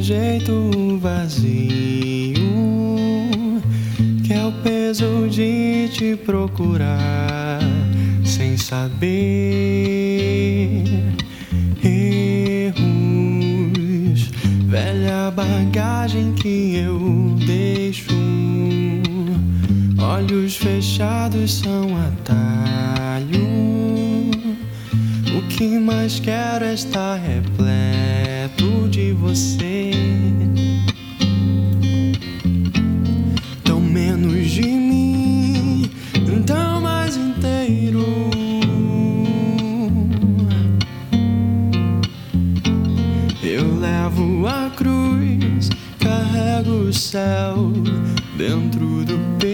jeito vazio, que é o peso de te procurar sem saber. Erros, velha bagagem que eu deixo. Olhos fechados são atalho. Que mais quero é estar repleto de você. Tão menos de mim, tão mais inteiro. Eu levo a cruz, carrego o céu dentro do peito.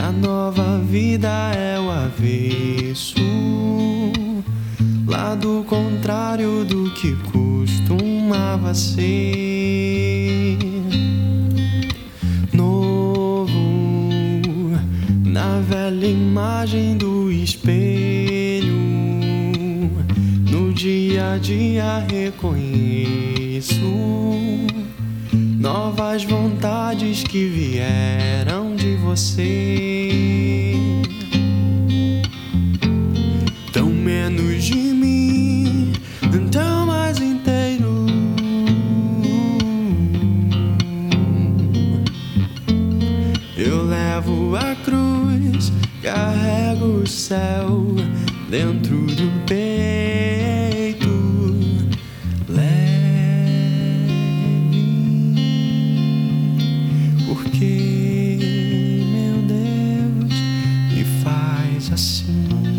a nova vida é o avesso, lado contrário do que costumava ser novo na velha imagem do espelho. No dia a dia reconheço novas vontades que vieram de você. Eu levo a cruz, carrego o céu dentro do peito. Leve, porque meu Deus me faz assim.